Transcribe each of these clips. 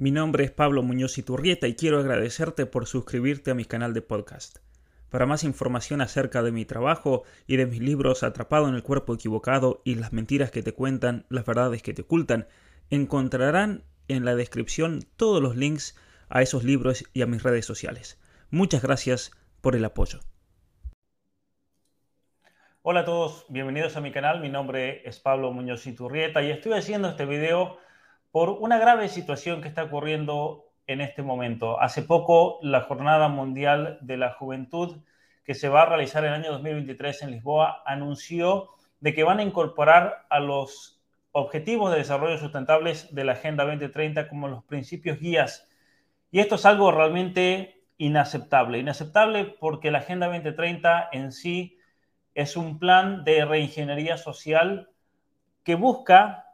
Mi nombre es Pablo Muñoz Iturrieta y quiero agradecerte por suscribirte a mi canal de podcast. Para más información acerca de mi trabajo y de mis libros Atrapado en el cuerpo equivocado y las mentiras que te cuentan, las verdades que te ocultan, encontrarán en la descripción todos los links a esos libros y a mis redes sociales. Muchas gracias por el apoyo. Hola a todos, bienvenidos a mi canal. Mi nombre es Pablo Muñoz Iturrieta y estoy haciendo este video por una grave situación que está ocurriendo en este momento. Hace poco, la Jornada Mundial de la Juventud, que se va a realizar en el año 2023 en Lisboa, anunció de que van a incorporar a los objetivos de desarrollo sustentables de la Agenda 2030 como los principios guías. Y esto es algo realmente inaceptable. Inaceptable porque la Agenda 2030 en sí es un plan de reingeniería social que busca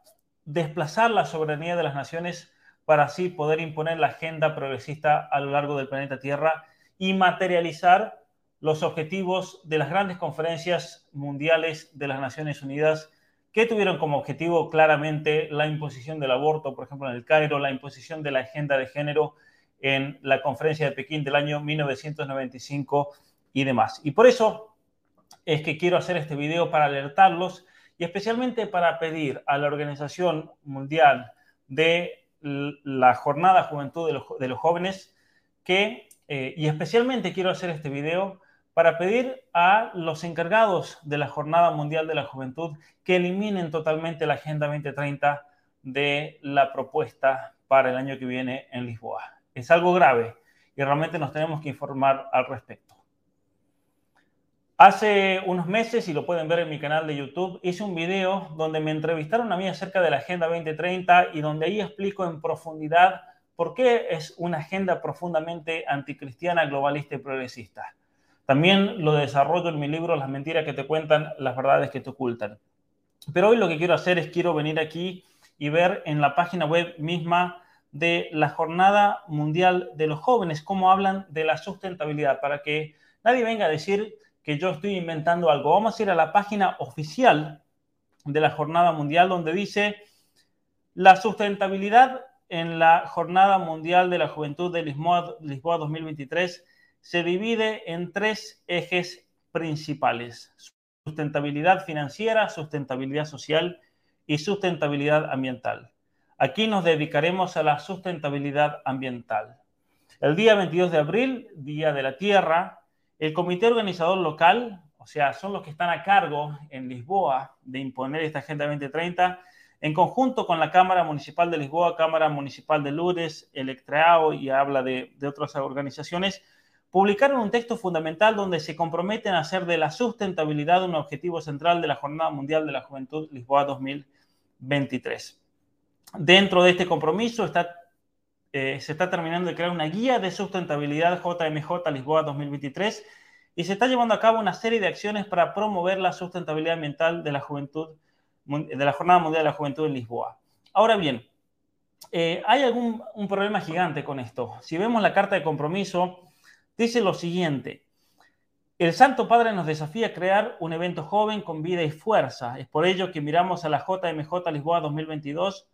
desplazar la soberanía de las naciones para así poder imponer la agenda progresista a lo largo del planeta Tierra y materializar los objetivos de las grandes conferencias mundiales de las Naciones Unidas que tuvieron como objetivo claramente la imposición del aborto, por ejemplo, en el Cairo, la imposición de la agenda de género en la conferencia de Pekín del año 1995 y demás. Y por eso es que quiero hacer este video para alertarlos y especialmente para pedir a la Organización Mundial de la Jornada Juventud de los, Jóvenes que, eh, y especialmente quiero hacer este video para pedir a los encargados de la Jornada Mundial de la Juventud que eliminen totalmente la Agenda 2030 de la propuesta para el año que viene en Lisboa. Es algo grave y realmente nos tenemos que informar al respecto. Hace unos meses, y lo pueden ver en mi canal de YouTube, hice un video donde me entrevistaron a mí acerca de la Agenda 2030 y donde ahí explico en profundidad por qué es una agenda profundamente anticristiana, globalista y progresista. También lo desarrollo en mi libro Las mentiras que te cuentan, las verdades que te ocultan. Pero hoy lo que quiero hacer es quiero venir aquí y ver en la página web misma de la Jornada Mundial de los Jóvenes cómo hablan de la sustentabilidad, para que nadie venga a decir que yo estoy inventando algo. Vamos a ir a la página oficial de la Jornada Mundial donde dice la sustentabilidad en la Jornada Mundial de la Juventud de Lisboa, Lisboa 2023 se divide en tres ejes principales. Sustentabilidad financiera, sustentabilidad social y sustentabilidad ambiental. Aquí nos dedicaremos a la sustentabilidad ambiental. El día 22 de abril, Día de la Tierra, el comité organizador local, o sea, son los que están a cargo en Lisboa de imponer esta Agenda 2030, en conjunto con la Cámara Municipal de Lisboa, Cámara Municipal de Lourdes, Electrao y habla de, de otras organizaciones, publicaron un texto fundamental donde se comprometen a hacer de la sustentabilidad un objetivo central de la Jornada Mundial de la Juventud Lisboa 2023. Dentro de este compromiso está eh, se está terminando de crear una guía de sustentabilidad JMJ Lisboa 2023 y se está llevando a cabo una serie de acciones para promover la sustentabilidad ambiental de la juventud, de la Jornada Mundial de la Juventud en Lisboa. Ahora bien, eh, hay algún un problema gigante con esto. Si vemos la carta de compromiso, dice lo siguiente. El Santo Padre nos desafía a crear un evento joven con vida y fuerza. Es por ello que miramos a la JMJ Lisboa 2022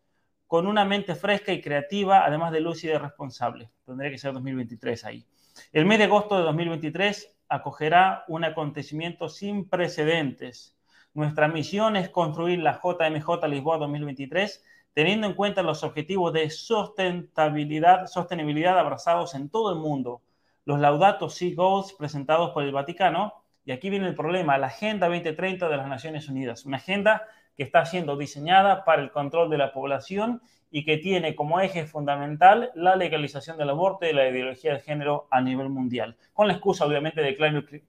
con una mente fresca y creativa, además de lúcida y responsable. Tendría que ser 2023 ahí. El mes de agosto de 2023 acogerá un acontecimiento sin precedentes. Nuestra misión es construir la JMJ Lisboa 2023 teniendo en cuenta los objetivos de sustentabilidad, sostenibilidad abrazados en todo el mundo, los Laudato Si Goals presentados por el Vaticano, y aquí viene el problema, la Agenda 2030 de las Naciones Unidas, una agenda que está siendo diseñada para el control de la población y que tiene como eje fundamental la legalización del aborto y la ideología de género a nivel mundial, con la excusa obviamente del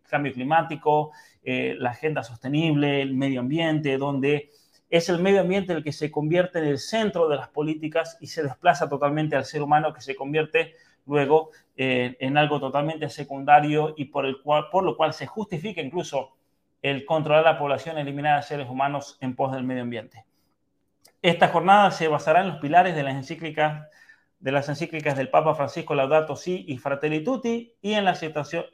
cambio, climático, eh, la agenda sostenible, el medio ambiente, donde es el medio ambiente el que se convierte en el centro de las políticas y se desplaza totalmente al ser humano que se convierte luego eh, en algo totalmente secundario y por, el cual, por lo cual se justifica incluso el controlar la población, eliminar a seres humanos en pos del medio ambiente. Esta jornada se basará en los pilares de las encíclicas, de las encíclicas del Papa Francisco Laudato Si y Fratelli Tutti y en la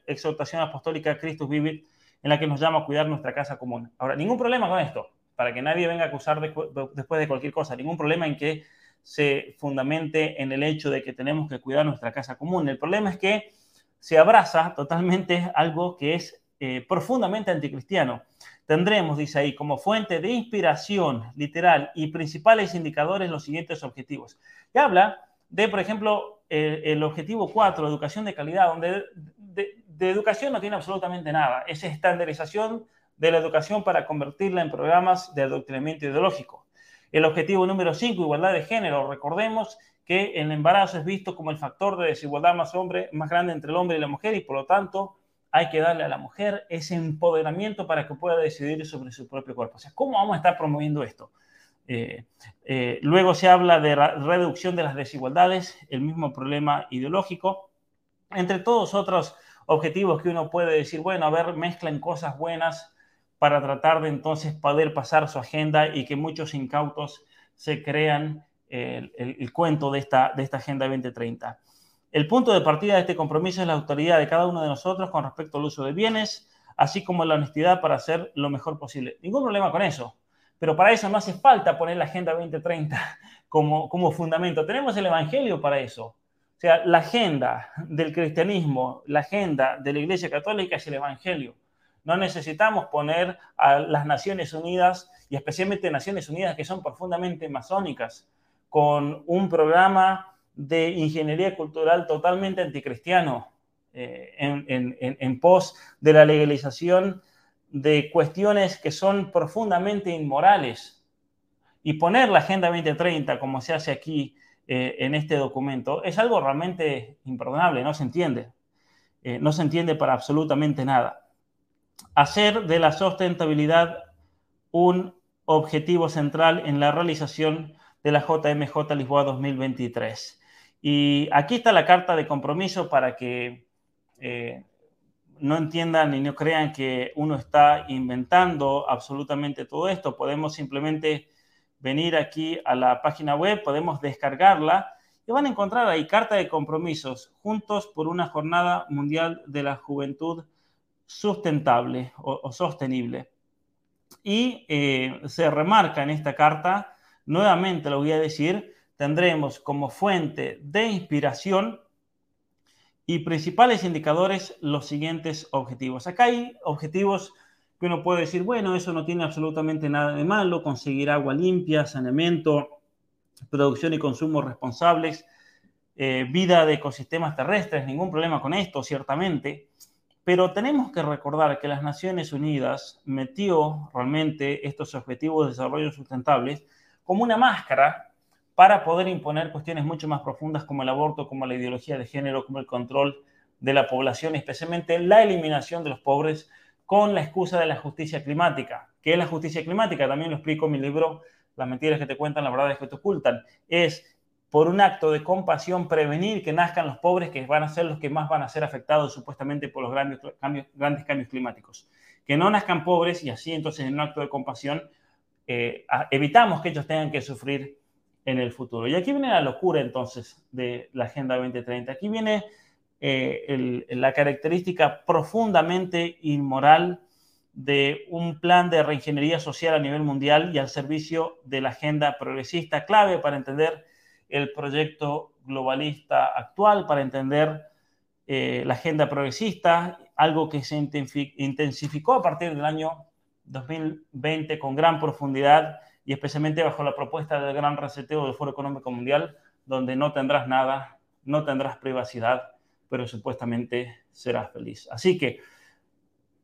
exhortación, apostólica Christus Vivit, en la que nos llama a cuidar nuestra casa común. Ahora, ningún problema con esto, para que nadie venga a acusar después de cualquier cosa, ningún problema en que se fundamente en el hecho de que tenemos que cuidar nuestra casa común. El problema es que se abraza totalmente algo que es eh, profundamente anticristiano. Tendremos, dice ahí, como fuente de inspiración literal y principales indicadores los siguientes objetivos. Y habla de, por ejemplo, el objetivo 4, educación de calidad, donde de, de educación no tiene absolutamente nada. Es estandarización de la educación para convertirla en programas de adoctrinamiento ideológico. El objetivo número 5, igualdad de género. Recordemos que el embarazo es visto como el factor de desigualdad más, hombre, más grande entre el hombre y la mujer y por lo tanto hay que darle a la mujer ese empoderamiento para que pueda decidir sobre su propio cuerpo. O sea, ¿cómo vamos a estar promoviendo esto? Eh, eh, luego se habla de reducción de las desigualdades, el mismo problema ideológico, entre todos otros objetivos que uno puede decir, bueno, a ver, mezclan cosas buenas para tratar de entonces poder pasar su agenda y que muchos incautos se crean el, el, cuento de esta, de esta Agenda 2030. El punto de partida de este compromiso es la autoridad de cada uno de nosotros con respecto al uso de bienes, así como la honestidad para hacer lo mejor posible. Ningún problema con eso, pero para eso no hace falta poner la Agenda 2030 como, como fundamento. Tenemos el Evangelio para eso. O sea, la agenda del cristianismo, la agenda de la Iglesia Católica es el Evangelio. No necesitamos poner a las Naciones Unidas, y especialmente Naciones Unidas que son profundamente masónicas, con un programa de ingeniería cultural totalmente anticristiano eh, en, pos de la legalización de cuestiones que son profundamente inmorales. Y poner la Agenda 2030, como se hace aquí eh, en este documento, es algo realmente imperdonable, no se entiende. Eh, no se entiende para absolutamente nada hacer de la sustentabilidad un objetivo central en la realización de la JMJ Lisboa 2023. Y aquí está la carta de compromiso para que eh, no entiendan y no crean que uno está inventando absolutamente todo esto. Podemos simplemente venir aquí a la página web, podemos descargarla y van a encontrar ahí carta de compromisos juntos por una jornada mundial de la juventud sustentable o, sostenible. Y eh, se remarca en esta carta, nuevamente lo voy a decir, tendremos como fuente de inspiración y principales indicadores los siguientes objetivos. Acá hay objetivos que uno puede decir, bueno, eso no tiene absolutamente nada de malo, conseguir agua limpia, saneamiento, producción y consumo responsables, eh, vida de ecosistemas terrestres, ningún problema con esto, ciertamente. Pero tenemos que recordar que las Naciones Unidas metió realmente estos objetivos de desarrollo sustentables como una máscara para poder imponer cuestiones mucho más profundas como el aborto, como la ideología de género, como el control de la población, especialmente la eliminación de los pobres con la excusa de la justicia climática. ¿Qué es la justicia climática? También lo explico en mi libro Las mentiras que te cuentan, las verdades que te ocultan. Es por un acto de compasión, prevenir que nazcan los pobres, que van a ser los que más van a ser afectados supuestamente por los grandes cambios, climáticos. Que no nazcan pobres y así entonces en un acto de compasión eh, evitamos que ellos tengan que sufrir en el futuro. Y aquí viene la locura entonces de la Agenda 2030. Aquí viene eh, la característica profundamente inmoral de un plan de reingeniería social a nivel mundial y al servicio de la agenda progresista, clave para entender el proyecto globalista actual para entender eh, la agenda progresista, algo que se intensificó a partir del año 2020 con gran profundidad y especialmente bajo la propuesta del gran reseteo del Foro Económico Mundial, donde no tendrás nada, no tendrás privacidad, pero supuestamente serás feliz. Así que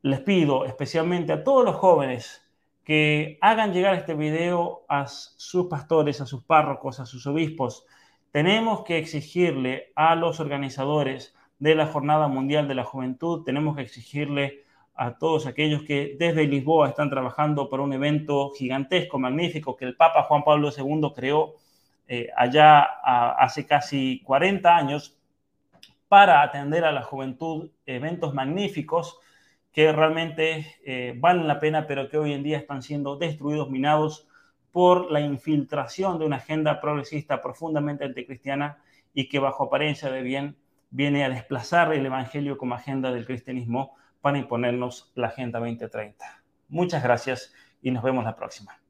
les pido especialmente a todos los jóvenes que hagan llegar este video a sus pastores, a sus párrocos, a sus obispos. Tenemos que exigirle a los organizadores de la Jornada Mundial de la Juventud, tenemos que exigirle a todos aquellos que desde Lisboa están trabajando por un evento gigantesco, magnífico, que el Papa Juan Pablo II creó eh, allá hace casi 40 años para atender a la juventud, eventos magníficos que realmente eh, valen la pena, pero que hoy en día están siendo destruidos, minados por la infiltración de una agenda progresista profundamente anticristiana y que bajo apariencia de bien viene a desplazar el Evangelio como agenda del cristianismo para imponernos la Agenda 2030. Muchas gracias y nos vemos la próxima.